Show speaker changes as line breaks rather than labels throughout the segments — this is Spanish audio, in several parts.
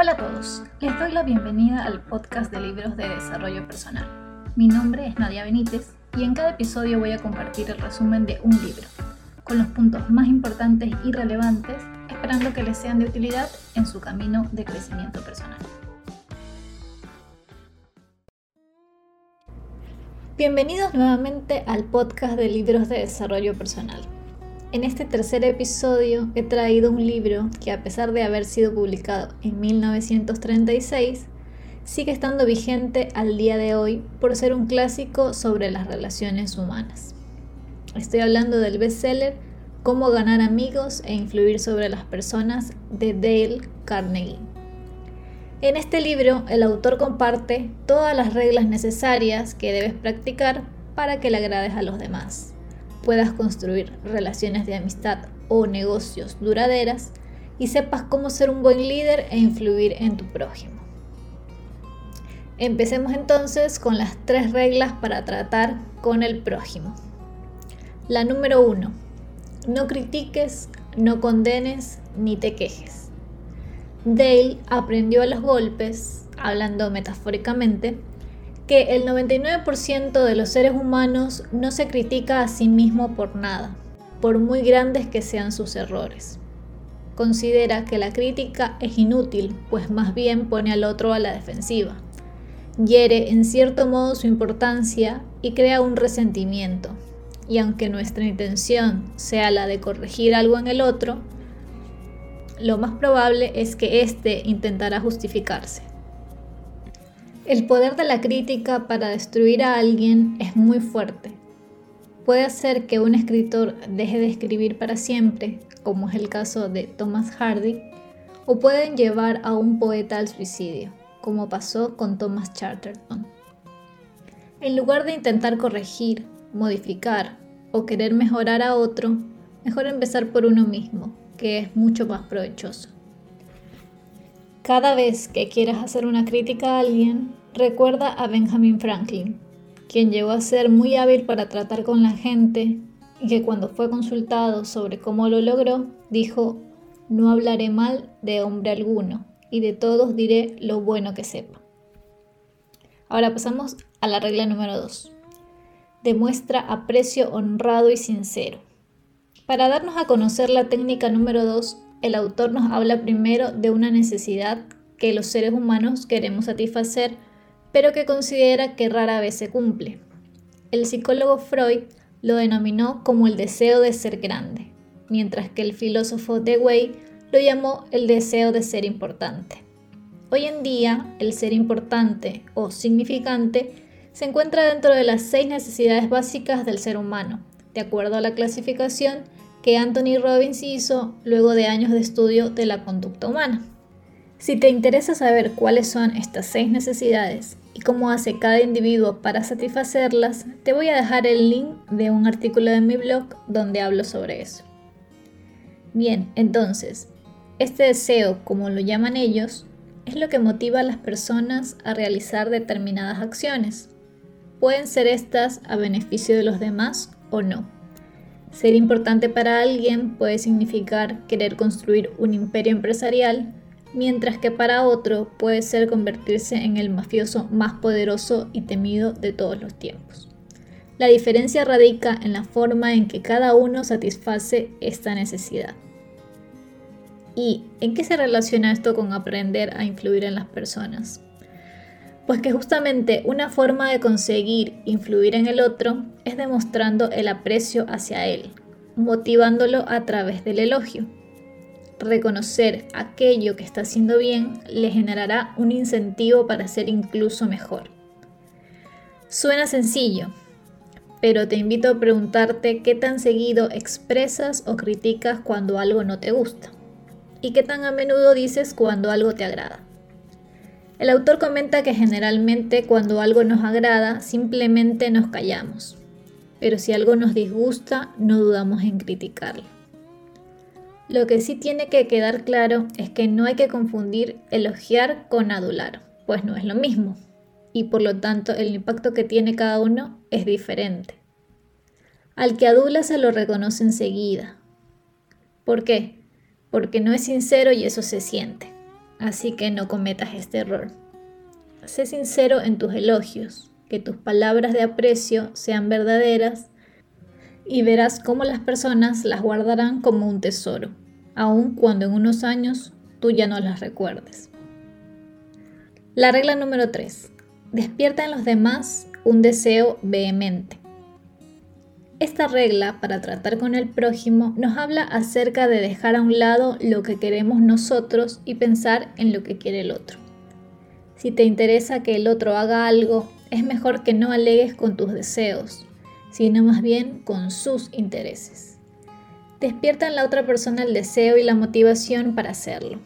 Hola a todos, les doy la bienvenida al podcast de libros de desarrollo personal. Mi nombre es Nadia Benítez y en cada episodio voy a compartir el resumen de un libro, con los puntos más importantes y relevantes, esperando que les sean de utilidad en su camino de crecimiento personal. Bienvenidos nuevamente al podcast de libros de desarrollo personal. En este tercer episodio he traído un libro que a pesar de haber sido publicado en 1936, sigue estando vigente al día de hoy por ser un clásico sobre las relaciones humanas. Estoy hablando del bestseller Cómo ganar amigos e influir sobre las personas de Dale Carnegie. En este libro el autor comparte todas las reglas necesarias que debes practicar para que le agrades a los demás puedas construir relaciones de amistad o negocios duraderas y sepas cómo ser un buen líder e influir en tu prójimo. Empecemos entonces con las tres reglas para tratar con el prójimo. La número uno, no critiques, no condenes ni te quejes. Dale aprendió a los golpes, hablando metafóricamente, que el 99% de los seres humanos no se critica a sí mismo por nada, por muy grandes que sean sus errores. Considera que la crítica es inútil, pues más bien pone al otro a la defensiva. Hiere en cierto modo su importancia y crea un resentimiento. Y aunque nuestra intención sea la de corregir algo en el otro, lo más probable es que éste intentará justificarse. El poder de la crítica para destruir a alguien es muy fuerte. Puede hacer que un escritor deje de escribir para siempre, como es el caso de Thomas Hardy, o pueden llevar a un poeta al suicidio, como pasó con Thomas Chatterton. En lugar de intentar corregir, modificar o querer mejorar a otro, mejor empezar por uno mismo, que es mucho más provechoso. Cada vez que quieras hacer una crítica a alguien, recuerda a Benjamin Franklin, quien llegó a ser muy hábil para tratar con la gente y que cuando fue consultado sobre cómo lo logró, dijo, no hablaré mal de hombre alguno y de todos diré lo bueno que sepa. Ahora pasamos a la regla número 2. Demuestra aprecio honrado y sincero. Para darnos a conocer la técnica número 2, el autor nos habla primero de una necesidad que los seres humanos queremos satisfacer pero que considera que rara vez se cumple. El psicólogo Freud lo denominó como el deseo de ser grande, mientras que el filósofo Dewey lo llamó el deseo de ser importante. Hoy en día, el ser importante o significante se encuentra dentro de las seis necesidades básicas del ser humano, de acuerdo a la clasificación que Anthony Robbins hizo luego de años de estudio de la conducta humana. Si te interesa saber cuáles son estas seis necesidades y cómo hace cada individuo para satisfacerlas, te voy a dejar el link de un artículo de mi blog donde hablo sobre eso. Bien, entonces, este deseo, como lo llaman ellos, es lo que motiva a las personas a realizar determinadas acciones. Pueden ser estas a beneficio de los demás o no. Ser importante para alguien puede significar querer construir un imperio empresarial mientras que para otro puede ser convertirse en el mafioso más poderoso y temido de todos los tiempos. La diferencia radica en la forma en que cada uno satisface esta necesidad. ¿Y en qué se relaciona esto con aprender a influir en las personas? Pues que justamente una forma de conseguir influir en el otro es demostrando el aprecio hacia él, motivándolo a través del elogio reconocer aquello que está haciendo bien le generará un incentivo para ser incluso mejor. Suena sencillo, pero te invito a preguntarte qué tan seguido expresas o criticas cuando algo no te gusta y qué tan a menudo dices cuando algo te agrada. El autor comenta que generalmente cuando algo nos agrada simplemente nos callamos, pero si algo nos disgusta no dudamos en criticarlo. Lo que sí tiene que quedar claro es que no hay que confundir elogiar con adular, pues no es lo mismo, y por lo tanto el impacto que tiene cada uno es diferente. Al que adula se lo reconoce enseguida. ¿Por qué? Porque no es sincero y eso se siente. así que no cometas este error. Sé sincero en tus elogios, que tus palabras de aprecio sean verdaderas y verás cómo las personas las guardarán como un tesoro, aun cuando en unos años tú ya no las recuerdes. La regla número 3. Despierta en los demás un deseo vehemente. Esta regla para tratar con el prójimo nos habla acerca de dejar a un lado lo que queremos nosotros y pensar en lo que quiere el otro. Si te interesa que el otro haga algo, es mejor que no alegues con tus deseos, sino más bien con sus intereses. Despierta en la otra persona el deseo y la motivación para hacerlo.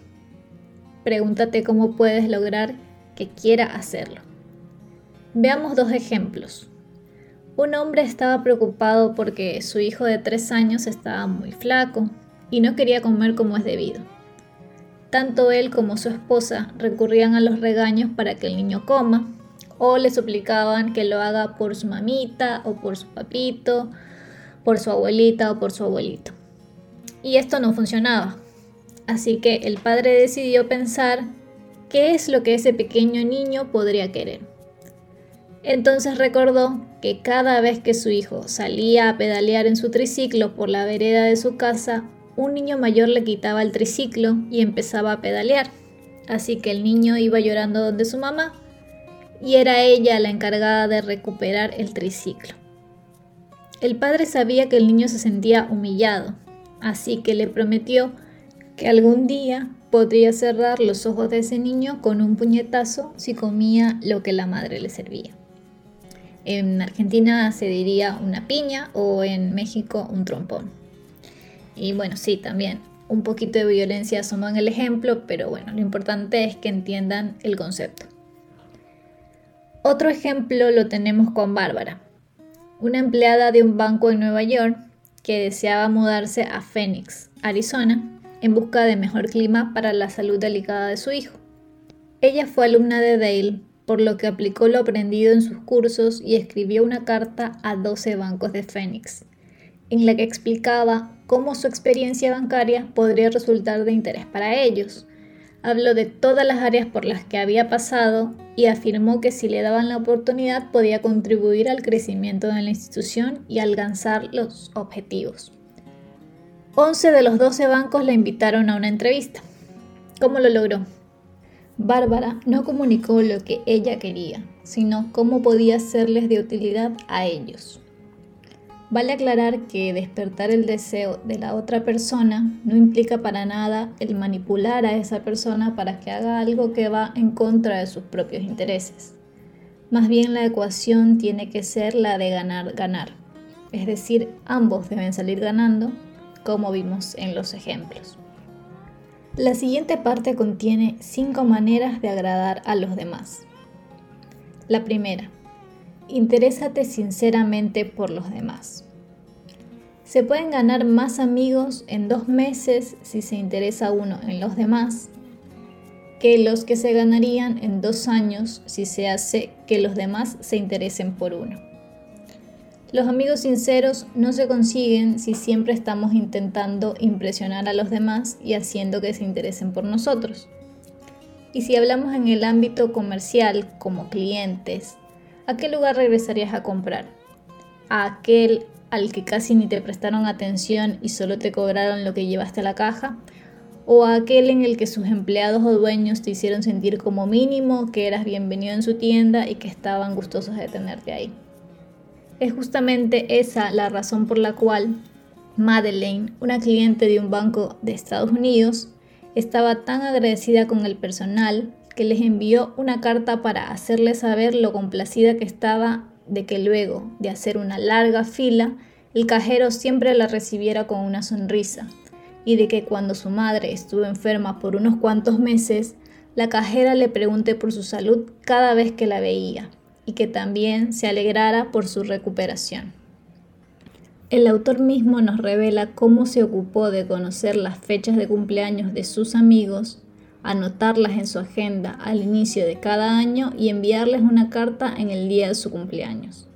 Pregúntate cómo puedes lograr que quiera hacerlo. Veamos dos ejemplos. Un hombre estaba preocupado porque su hijo de tres años estaba muy flaco y no quería comer como es debido. Tanto él como su esposa recurrían a los regaños para que el niño coma o le suplicaban que lo haga por su mamita o por su papito, por su abuelita o por su abuelito. Y esto no funcionaba. Así que el padre decidió pensar qué es lo que ese pequeño niño podría querer. Entonces recordó que cada vez que su hijo salía a pedalear en su triciclo por la vereda de su casa, un niño mayor le quitaba el triciclo y empezaba a pedalear. Así que el niño iba llorando donde su mamá y era ella la encargada de recuperar el triciclo. El padre sabía que el niño se sentía humillado, así que le prometió que algún día podría cerrar los ojos de ese niño con un puñetazo si comía lo que la madre le servía. En Argentina se diría una piña o en México un trompón. Y bueno, sí, también un poquito de violencia asomó en el ejemplo, pero bueno, lo importante es que entiendan el concepto. Otro ejemplo lo tenemos con Bárbara, una empleada de un banco en Nueva York que deseaba mudarse a Phoenix, Arizona, en busca de mejor clima para la salud delicada de su hijo. Ella fue alumna de Dale por lo que aplicó lo aprendido en sus cursos y escribió una carta a 12 bancos de Phoenix, en la que explicaba cómo su experiencia bancaria podría resultar de interés para ellos. Habló de todas las áreas por las que había pasado y afirmó que si le daban la oportunidad podía contribuir al crecimiento de la institución y alcanzar los objetivos. 11 de los 12 bancos la invitaron a una entrevista. ¿Cómo lo logró? Bárbara no comunicó lo que ella quería, sino cómo podía serles de utilidad a ellos. Vale aclarar que despertar el deseo de la otra persona no implica para nada el manipular a esa persona para que haga algo que va en contra de sus propios intereses. Más bien la ecuación tiene que ser la de ganar-ganar, es decir, ambos deben salir ganando, como vimos en los ejemplos. La siguiente parte contiene cinco maneras de agradar a los demás. La primera, interésate sinceramente por los demás. Se pueden ganar más amigos en dos meses si se interesa uno en los demás que los que se ganarían en dos años si se hace que los demás se interesen por uno. Los amigos sinceros no se consiguen si siempre estamos intentando impresionar a los demás y haciendo que se interesen por nosotros. Y si hablamos en el ámbito comercial como clientes, ¿a qué lugar regresarías a comprar? ¿A aquel al que casi ni te prestaron atención y solo te cobraron lo que llevaste a la caja? ¿O a aquel en el que sus empleados o dueños te hicieron sentir como mínimo que eras bienvenido en su tienda y que estaban gustosos de tenerte ahí? Es justamente esa la razón por la cual Madeleine, una cliente de un banco de Estados Unidos, estaba tan agradecida con el personal que les envió una carta para hacerle saber lo complacida que estaba de que luego de hacer una larga fila, el cajero siempre la recibiera con una sonrisa, y de que cuando su madre estuvo enferma por unos cuantos meses, la cajera le pregunte por su salud cada vez que la veía y que también se alegrara por su recuperación. El autor mismo nos revela cómo se ocupó de conocer las fechas de cumpleaños de sus amigos, anotarlas en su agenda al inicio de cada año y enviarles una carta en el día de su cumpleaños.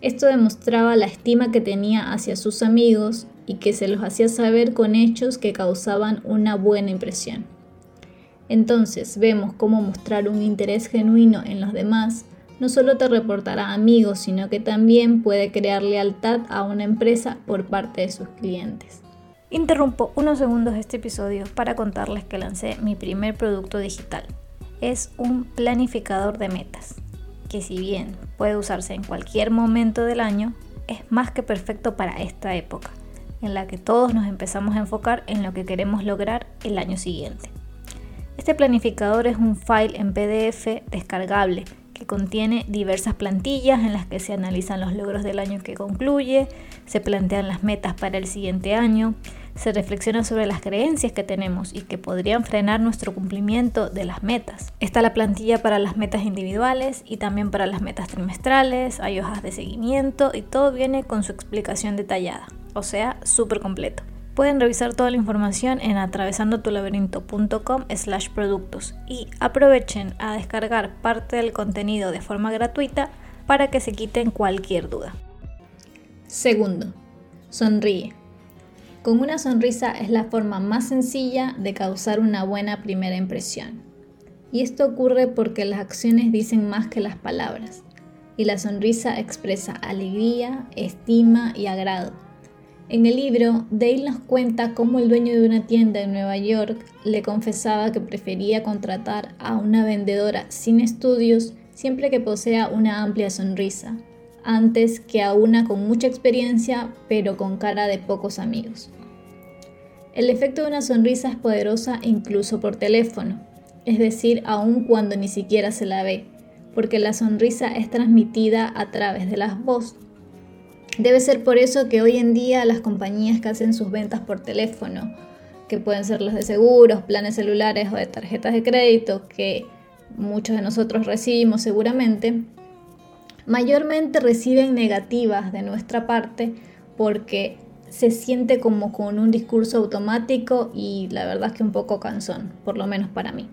Esto demostraba la estima que tenía hacia sus amigos y que se los hacía saber con hechos que causaban una buena impresión. Entonces vemos cómo mostrar un interés genuino en los demás no solo te reportará amigos, sino que también puede crear lealtad a una empresa por parte de sus clientes.
Interrumpo unos segundos este episodio para contarles que lancé mi primer producto digital. Es un planificador de metas, que si bien puede usarse en cualquier momento del año, es más que perfecto para esta época, en la que todos nos empezamos a enfocar en lo que queremos lograr el año siguiente. Este planificador es un file en PDF descargable que contiene diversas plantillas en las que se analizan los logros del año que concluye, se plantean las metas para el siguiente año, se reflexiona sobre las creencias que tenemos y que podrían frenar nuestro cumplimiento de las metas. Está la plantilla para las metas individuales y también para las metas trimestrales, hay hojas de seguimiento y todo viene con su explicación detallada, o sea, súper completo. Pueden revisar toda la información en atravesandotulaberinto.com slash productos y aprovechen a descargar parte del contenido de forma gratuita para que se quiten cualquier duda.
Segundo, sonríe. Con una sonrisa es la forma más sencilla de causar una buena primera impresión. Y esto ocurre porque las acciones dicen más que las palabras, y la sonrisa expresa alegría, estima y agrado en el libro, Dale nos cuenta cómo el dueño de una tienda en Nueva York le confesaba que prefería contratar a una vendedora sin estudios siempre que posea una amplia sonrisa, antes que a una con mucha experiencia pero con cara de pocos amigos. El efecto de una sonrisa es poderosa incluso por teléfono, es decir, aun cuando ni siquiera se la ve, porque la sonrisa es transmitida a través de las voz Debe ser por eso que hoy en día las compañías que hacen sus ventas por teléfono, que pueden ser los de seguros, planes celulares o de tarjetas de crédito, que muchos de nosotros recibimos seguramente, mayormente reciben negativas de nuestra parte porque se siente como con un discurso automático y la verdad es que un poco cansón, por lo menos para mí.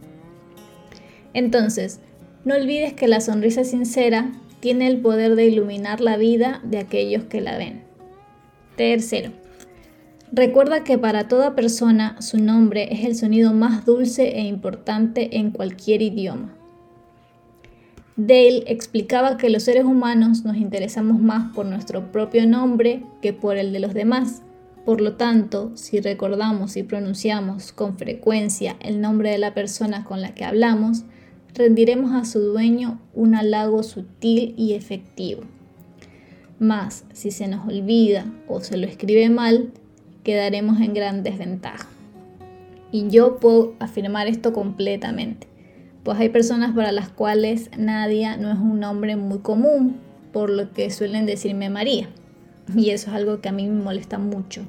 Entonces, no olvides que la sonrisa sincera tiene el poder de iluminar la vida de aquellos que la ven. Tercero, recuerda que para toda persona su nombre es el sonido más dulce e importante en cualquier idioma. Dale explicaba que los seres humanos nos interesamos más por nuestro propio nombre que por el de los demás. Por lo tanto, si recordamos y pronunciamos con frecuencia el nombre de la persona con la que hablamos, rendiremos a su dueño un halago sutil y efectivo. Mas, si se nos olvida o se lo escribe mal, quedaremos en gran desventaja. Y yo puedo afirmar esto completamente, pues hay personas para las cuales Nadia no es un nombre muy común, por lo que suelen decirme María. Y eso es algo que a mí me molesta mucho.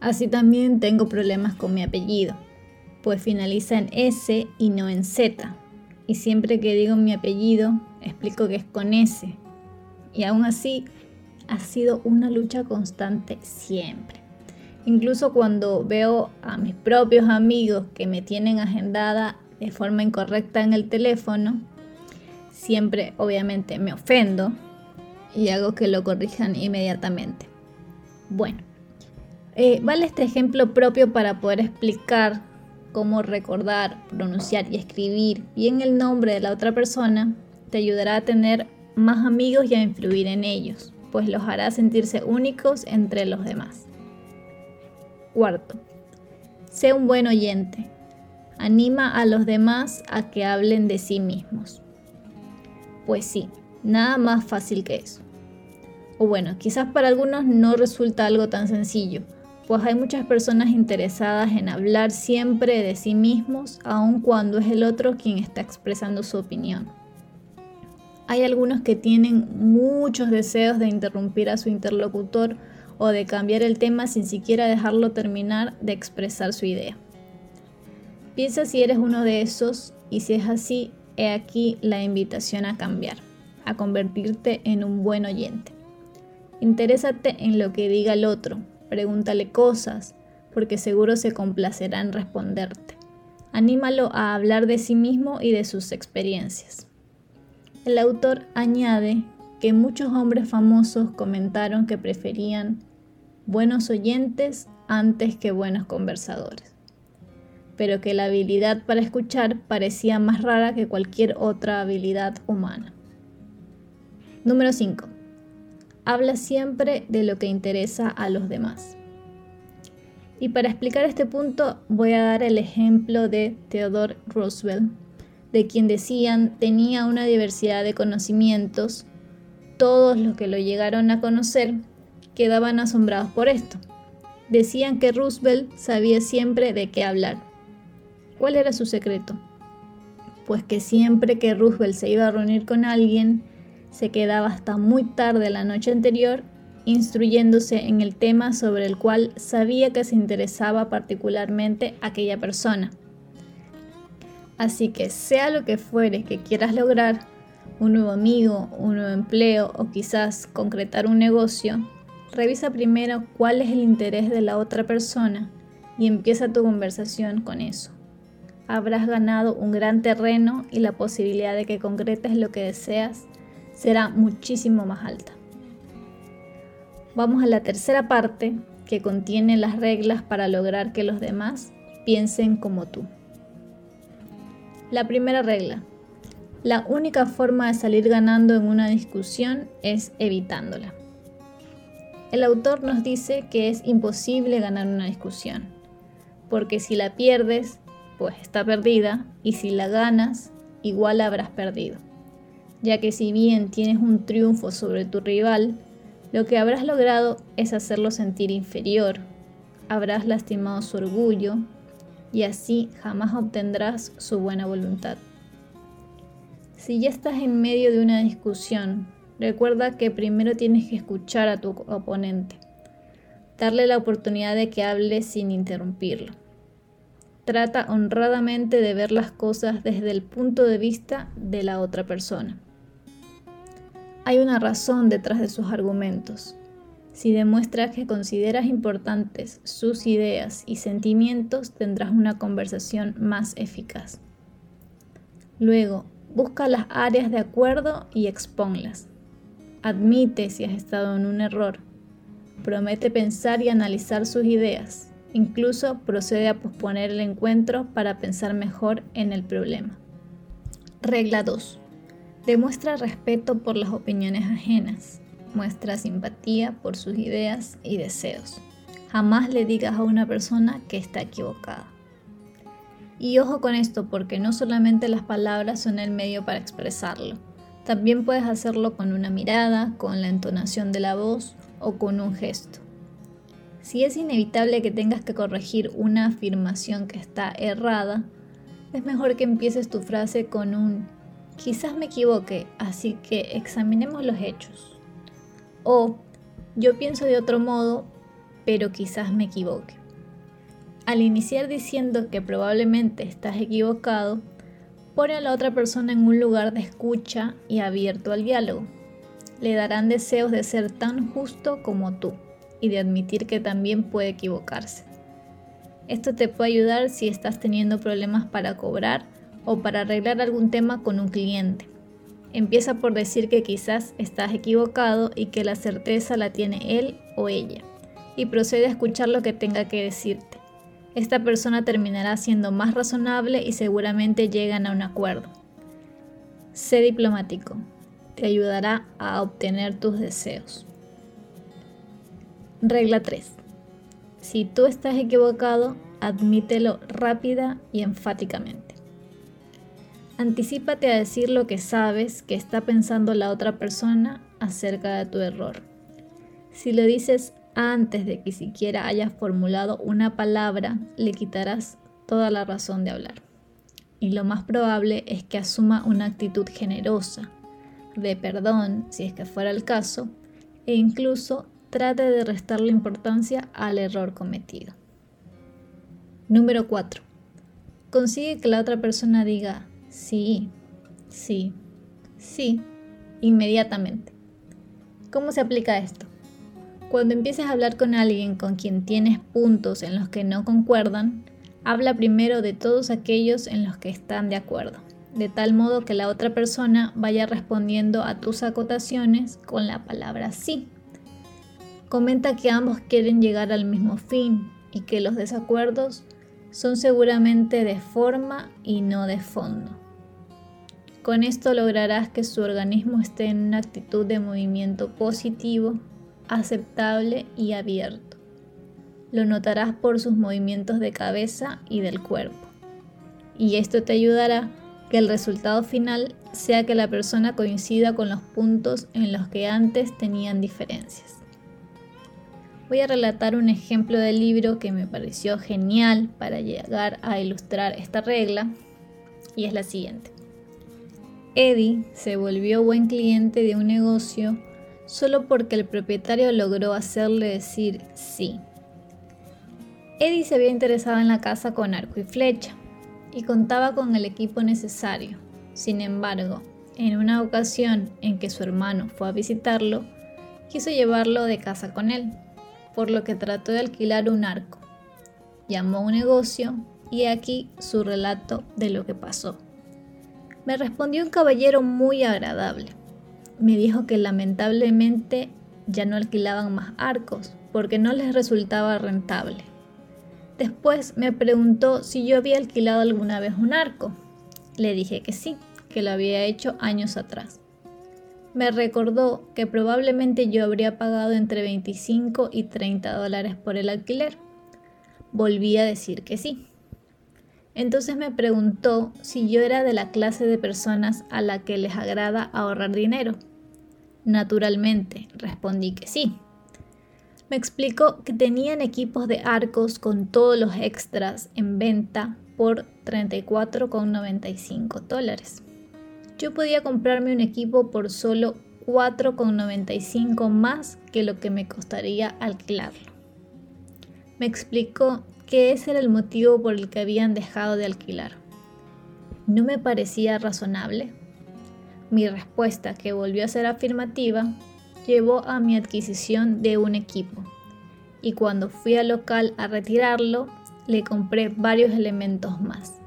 Así también tengo problemas con mi apellido, pues finaliza en S y no en Z, y siempre que digo mi apellido explico que es con S. Y aún así ha sido una lucha constante siempre. Incluso cuando veo a mis propios amigos que me tienen agendada de forma incorrecta en el teléfono, siempre obviamente me ofendo y hago que lo corrijan inmediatamente. Bueno, eh, vale este ejemplo propio para poder explicar cómo recordar, pronunciar y escribir bien el nombre de la otra persona te ayudará a tener más amigos y a influir en ellos, pues los hará sentirse únicos entre los demás. Cuarto, sé un buen oyente. Anima a los demás a que hablen de sí mismos. Pues sí, nada más fácil que eso. O bueno, quizás para algunos no resulta algo tan sencillo, pues hay muchas personas interesadas en hablar siempre de sí mismos, aun cuando es el otro quien está expresando su opinión. Hay algunos que tienen muchos deseos de interrumpir a su interlocutor o de cambiar el tema sin siquiera dejarlo terminar de expresar su idea. Piensa si eres uno de esos y si es así, he aquí la invitación a cambiar, a convertirte en un buen oyente. Interésate en lo que diga el otro, pregúntale cosas, porque seguro se complacerá en responderte. Anímalo a hablar de sí mismo y de sus experiencias. El autor añade que muchos hombres famosos comentaron que preferían buenos oyentes antes que buenos conversadores. Pero que la habilidad para escuchar parecía más rara que cualquier otra habilidad humana. Número 5. Habla siempre de lo que interesa a los demás. Y para explicar este punto voy a dar el ejemplo de Theodore Roosevelt, de quien decían tenía una diversidad de conocimientos, todos los que lo llegaron a conocer quedaban asombrados por esto. Decían que Roosevelt sabía siempre de qué hablar. ¿Cuál era su secreto? Pues que siempre que Roosevelt se iba a reunir con alguien, se quedaba hasta muy tarde la noche anterior instruyéndose en el tema sobre el cual sabía que se interesaba particularmente aquella persona. Así que sea lo que fuere que quieras lograr, un nuevo amigo, un nuevo empleo o quizás concretar un negocio, revisa primero cuál es el interés de la otra persona y empieza tu conversación con eso. Habrás ganado un gran terreno y la posibilidad de que concretes lo que deseas será muchísimo más alta. Vamos a la tercera parte que contiene las reglas para lograr que los demás piensen como tú. La primera regla. La única forma de salir ganando en una discusión es evitándola. El autor nos dice que es imposible ganar una discusión, porque si la pierdes, pues está perdida, y si la ganas, igual habrás perdido, ya que si bien tienes un triunfo sobre tu rival, lo que habrás logrado es hacerlo sentir inferior, habrás lastimado su orgullo, y así jamás obtendrás su buena voluntad. Si ya estás en medio de una discusión, recuerda que primero tienes que escuchar a tu oponente, darle la oportunidad de que hable sin interrumpirlo. Trata honradamente de ver las cosas desde el punto de vista de la otra persona. Hay una razón detrás de sus argumentos si demuestras que consideras importantes sus ideas y sentimientos, tendrás una conversación más eficaz. Luego, busca las áreas de acuerdo y expónlas. Admite si has estado en un error. Promete pensar y analizar sus ideas. Incluso procede a posponer el encuentro para pensar mejor en el problema. Regla 2. Demuestra respeto por las opiniones ajenas. Muestra simpatía por sus ideas y deseos. Jamás le digas a una persona que está equivocada. Y ojo con esto porque no solamente las palabras son el medio para expresarlo. También puedes hacerlo con una mirada, con la entonación de la voz o con un gesto. Si es inevitable que tengas que corregir una afirmación que está errada, es mejor que empieces tu frase con un quizás me equivoque, así que examinemos los hechos. O yo pienso de otro modo, pero quizás me equivoque. Al iniciar diciendo que probablemente estás equivocado, pone a la otra persona en un lugar de escucha y abierto al diálogo. Le darán deseos de ser tan justo como tú y de admitir que también puede equivocarse. Esto te puede ayudar si estás teniendo problemas para cobrar o para arreglar algún tema con un cliente. Empieza por decir que quizás estás equivocado y que la certeza la tiene él o ella, y procede a escuchar lo que tenga que decirte. Esta persona terminará siendo más razonable y seguramente llegan a un acuerdo. Sé diplomático, te ayudará a obtener tus deseos. Regla 3. Si tú estás equivocado, admítelo rápida y enfáticamente. Anticípate a decir lo que sabes que está pensando la otra persona acerca de tu error. Si lo dices antes de que siquiera hayas formulado una palabra, le quitarás toda la razón de hablar. Y lo más probable es que asuma una actitud generosa, de perdón, si es que fuera el caso, e incluso trate de restarle importancia al error cometido. Número 4. Consigue que la otra persona diga, Sí, sí, sí, inmediatamente. ¿Cómo se aplica esto? Cuando empieces a hablar con alguien con quien tienes puntos en los que no concuerdan, habla primero de todos aquellos en los que están de acuerdo, de tal modo que la otra persona vaya respondiendo a tus acotaciones con la palabra sí. Comenta que ambos quieren llegar al mismo fin y que los desacuerdos son seguramente de forma y no de fondo. Con esto lograrás que su organismo esté en una actitud de movimiento positivo, aceptable y abierto. Lo notarás por sus movimientos de cabeza y del cuerpo. Y esto te ayudará que el resultado final sea que la persona coincida con los puntos en los que antes tenían diferencias. Voy a relatar un ejemplo del libro que me pareció genial para llegar a ilustrar esta regla y es la siguiente. Eddie se volvió buen cliente de un negocio solo porque el propietario logró hacerle decir sí. Eddie se había interesado en la casa con arco y flecha, y contaba con el equipo necesario. Sin embargo, en una ocasión en que su hermano fue a visitarlo, quiso llevarlo de casa con él, por lo que trató de alquilar un arco. Llamó a un negocio y aquí su relato de lo que pasó. Me respondió un caballero muy agradable. Me dijo que lamentablemente ya no alquilaban más arcos porque no les resultaba rentable. Después me preguntó si yo había alquilado alguna vez un arco. Le dije que sí, que lo había hecho años atrás. Me recordó que probablemente yo habría pagado entre 25 y 30 dólares por el alquiler. Volví a decir que sí. Entonces me preguntó si yo era de la clase de personas a la que les agrada ahorrar dinero. Naturalmente, respondí que sí, me explicó que tenían equipos de arcos con todos los extras en venta por 34,95 dólares. Yo podía comprarme un equipo por solo 4,95 más que lo que me costaría alquilarlo. Me explicó que ese era el motivo por el que habían dejado de alquilar. ¿No me parecía razonable? Mi respuesta, que volvió a ser afirmativa, llevó a mi adquisición de un equipo. Y cuando fui al local a retirarlo, le compré varios elementos más.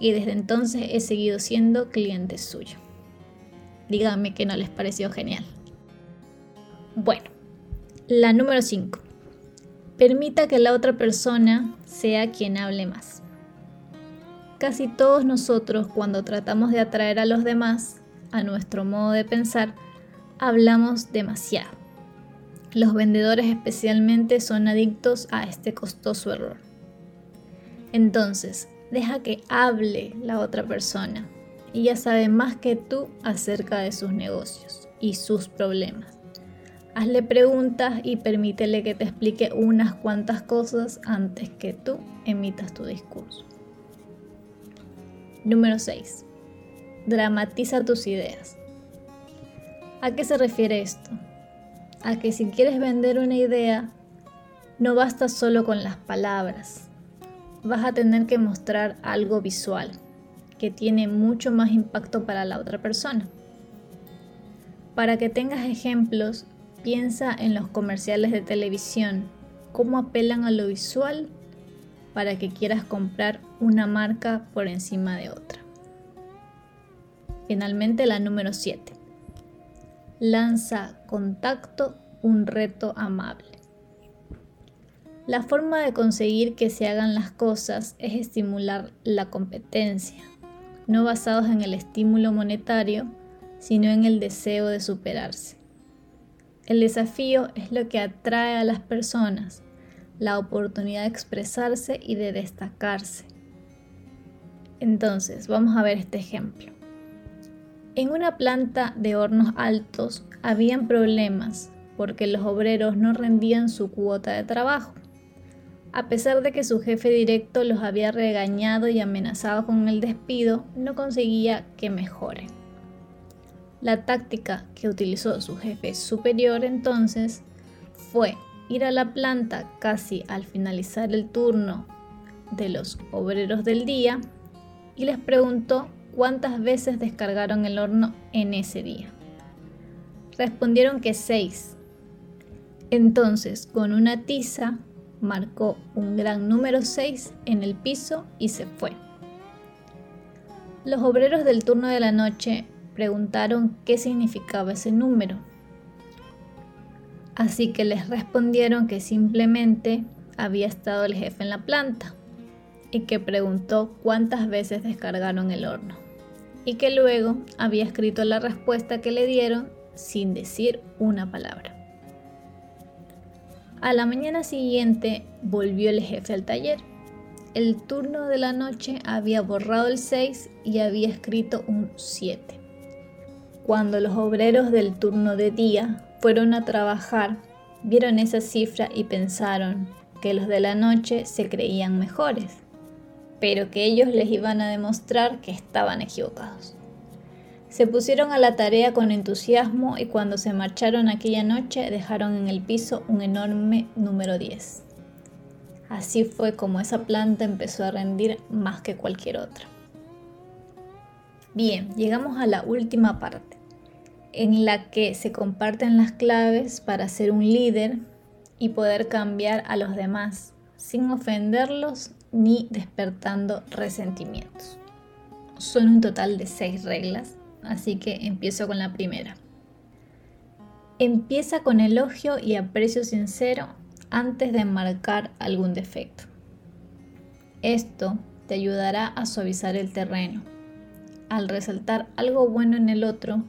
Y desde entonces he seguido siendo cliente suyo. Díganme que no les pareció genial. Bueno, la número 5. Permita que la otra persona sea quien hable más. Casi todos nosotros cuando tratamos de atraer a los demás a nuestro modo de pensar, hablamos demasiado. Los vendedores especialmente son adictos a este costoso error. Entonces, deja que hable la otra persona. Ella sabe más que tú acerca de sus negocios y sus problemas. Hazle preguntas y permítele que te explique unas cuantas cosas antes que tú emitas tu discurso. Número 6. Dramatiza tus ideas. ¿A qué se refiere esto? A que si quieres vender una idea, no basta solo con las palabras. Vas a tener que mostrar algo visual que tiene mucho más impacto para la otra persona. Para que tengas ejemplos, piensa en los comerciales de televisión, cómo apelan a lo visual para que quieras comprar una marca por encima de otra. Finalmente la número 7 lanza contacto un reto amable. La forma de conseguir que se hagan las cosas es estimular la competencia, no basados en el estímulo monetario, sino en el deseo de superarse. El desafío es lo que atrae a las personas, la oportunidad de expresarse y de destacarse. Entonces, vamos a ver este ejemplo. En una planta de hornos altos habían problemas porque los obreros no rendían su cuota de trabajo. A pesar de que su jefe directo los había regañado y amenazado con el despido, no conseguía que mejore. La táctica que utilizó su jefe superior entonces fue ir a la planta casi al finalizar el turno de los obreros del día y les preguntó cuántas veces descargaron el horno en ese día. Respondieron que seis. Entonces, con una tiza, marcó un gran número 6 en el piso y se fue. Los obreros del turno de la noche preguntaron qué significaba ese número. Así que les respondieron que simplemente había estado el jefe en la planta y que preguntó cuántas veces descargaron el horno y que luego había escrito la respuesta que le dieron sin decir una palabra. A la mañana siguiente volvió el jefe al taller. El turno de la noche había borrado el 6 y había escrito un 7. Cuando los obreros del turno de día fueron a trabajar, vieron esa cifra y pensaron que los de la noche se creían mejores, pero que ellos les iban a demostrar que estaban equivocados. Se pusieron a la tarea con entusiasmo y cuando se marcharon aquella noche dejaron en el piso un enorme número 10. Así fue como esa planta empezó a rendir más que cualquier otra. Bien, llegamos a la última parte, en la que se comparten las claves para ser un líder y poder cambiar a los demás sin ofenderlos ni despertando resentimientos. Son un total de seis reglas así que empiezo con la primera. Empieza con elogio y aprecio sincero antes de marcar algún defecto. Esto te ayudará a suavizar el terreno. Al resaltar algo bueno en el otro,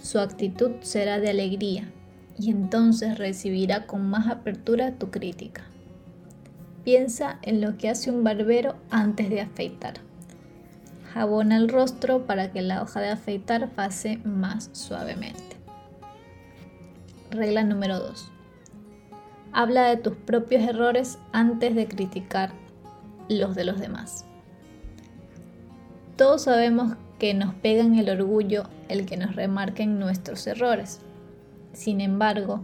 su actitud será de alegría y entonces recibirá con más apertura tu crítica. Piensa en lo que hace un barbero antes de afeitar jabona el rostro para que la hoja de afeitar pase más suavemente. Regla número 2. Habla de tus propios errores antes de criticar los de los demás. Todos sabemos que nos pega en el orgullo el que nos remarquen nuestros errores. Sin embargo,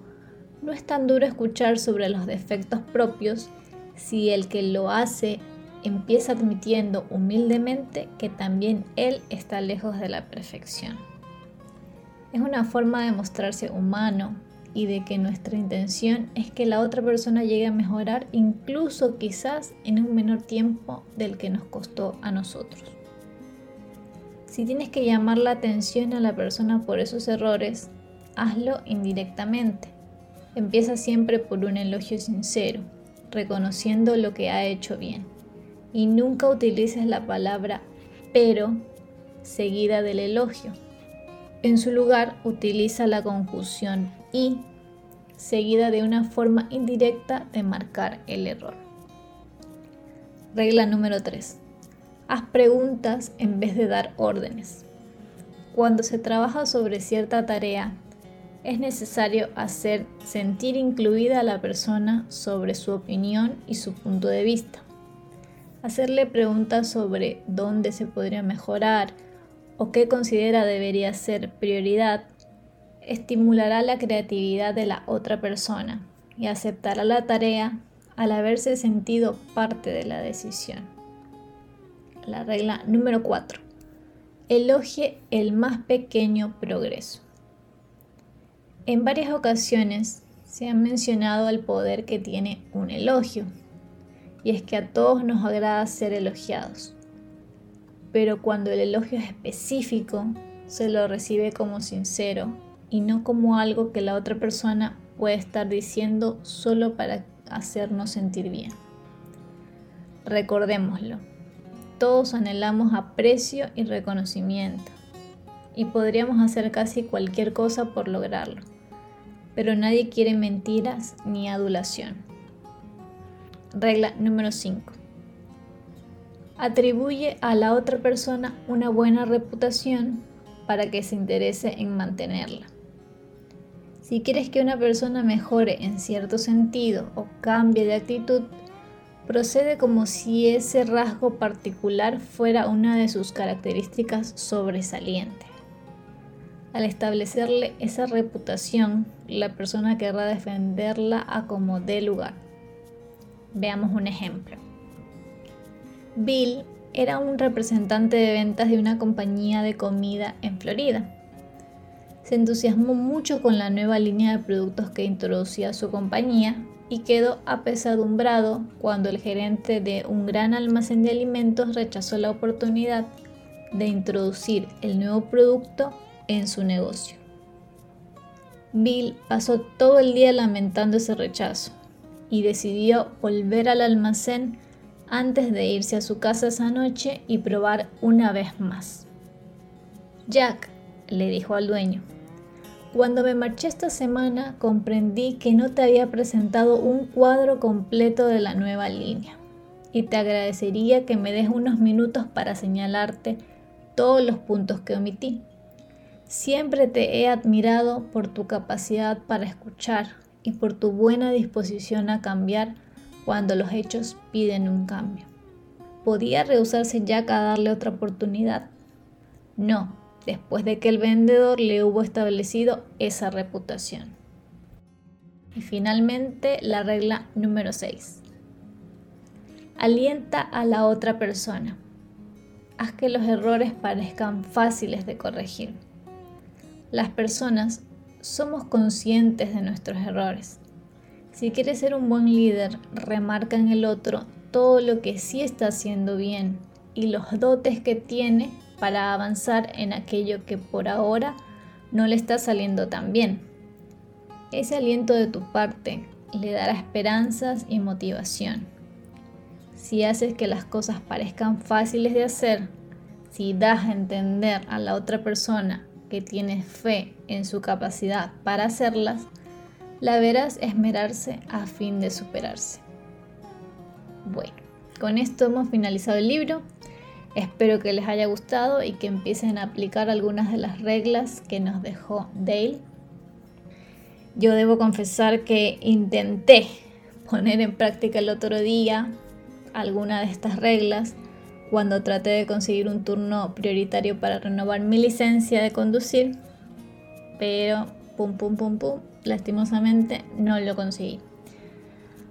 no es tan duro escuchar sobre los defectos propios si el que lo hace empieza admitiendo humildemente que también él está lejos de la perfección. Es una forma de mostrarse humano y de que nuestra intención es que la otra persona llegue a mejorar incluso quizás en un menor tiempo del que nos costó a nosotros. Si tienes que llamar la atención a la persona por esos errores, hazlo indirectamente. Empieza siempre por un elogio sincero, reconociendo lo que ha hecho bien y nunca utilices la palabra pero seguida del elogio. En su lugar, utiliza la conjunción y seguida de una forma indirecta de marcar el error. Regla número 3. Haz preguntas en vez de dar órdenes. Cuando se trabaja sobre cierta tarea, es necesario hacer sentir incluida a la persona sobre su opinión y su punto de vista hacerle preguntas sobre dónde se podría mejorar o qué considera debería ser prioridad, estimulará la creatividad de la otra persona y aceptará la tarea al haberse sentido parte de la decisión. La regla número 4. Elogie el más pequeño progreso. En varias ocasiones se ha mencionado el poder que tiene un elogio y es que a todos nos agrada ser elogiados. Pero cuando el elogio es específico, se lo recibe como sincero y no como algo que la otra persona puede estar diciendo solo para hacernos sentir bien. Recordémoslo, todos anhelamos aprecio y reconocimiento y podríamos hacer casi cualquier cosa por lograrlo, pero nadie quiere mentiras ni adulación. Regla número 5. Atribuye a la otra persona una buena reputación para que se interese en mantenerla. Si quieres que una persona mejore en cierto sentido o cambie de actitud, procede como si ese rasgo particular fuera una de sus características sobresalientes. Al establecerle esa reputación, la persona querrá defenderla a como dé lugar. Veamos un ejemplo. Bill era un representante de ventas de una compañía de comida en Florida. Se entusiasmó mucho con la nueva línea de productos que introducía su compañía y quedó apesadumbrado cuando el gerente de un gran almacén de alimentos rechazó la oportunidad de introducir el nuevo producto en su negocio. Bill pasó todo el día lamentando ese rechazo y decidió volver al almacén antes de irse a su casa esa noche y probar una vez más. Jack, le dijo al dueño, cuando me marché esta semana comprendí que no te había presentado un cuadro completo de la nueva línea y te agradecería que me des unos minutos para señalarte todos los puntos que omití. Siempre te he admirado por tu capacidad para escuchar y por tu buena disposición a cambiar cuando los hechos piden un cambio. ¿Podía rehusarse Jack a darle otra oportunidad? No, después de que el vendedor le hubo establecido esa reputación. Y finalmente la regla número 6. Alienta a la otra persona. Haz que los errores parezcan fáciles de corregir. Las personas somos conscientes de nuestros errores. Si quieres ser un buen líder, remarca en el otro todo lo que sí está haciendo bien y los dotes que tiene para avanzar en aquello que por ahora no le está saliendo tan bien. Ese aliento de tu parte le dará esperanzas y motivación. Si haces que las cosas parezcan fáciles de hacer, si das a entender a la otra persona que tienes fe en su capacidad para hacerlas, la verás esmerarse a fin de superarse. Bueno, con esto hemos finalizado el libro. Espero que les haya gustado y que empiecen a aplicar algunas de las reglas que nos dejó Dale. Yo debo confesar que intenté poner en práctica el otro día alguna de estas reglas cuando traté de conseguir un turno prioritario para renovar mi licencia de conducir, pero pum pum pum pum, lastimosamente no lo conseguí.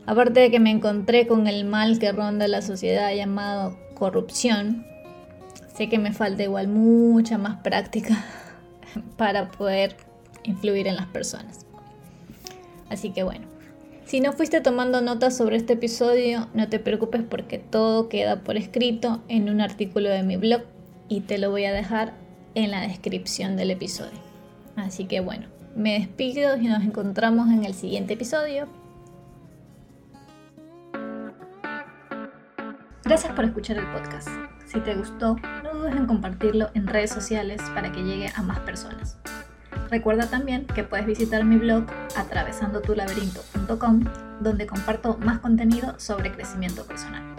Aparte de que me encontré con el mal que ronda la sociedad llamado corrupción, Sé que me falta igual mucha más práctica para poder influir en las personas. Así que bueno, si no fuiste tomando notas sobre este episodio, no te preocupes porque todo queda por escrito en un artículo de mi blog y te lo voy a dejar en la descripción del episodio. Así que bueno, me despido y nos encontramos en el siguiente episodio. Gracias por escuchar el podcast. Si te gustó, no dudes en compartirlo en redes sociales para que llegue a más personas. Recuerda también que puedes visitar mi blog atravesandotulaberinto.com donde comparto más contenido sobre crecimiento personal.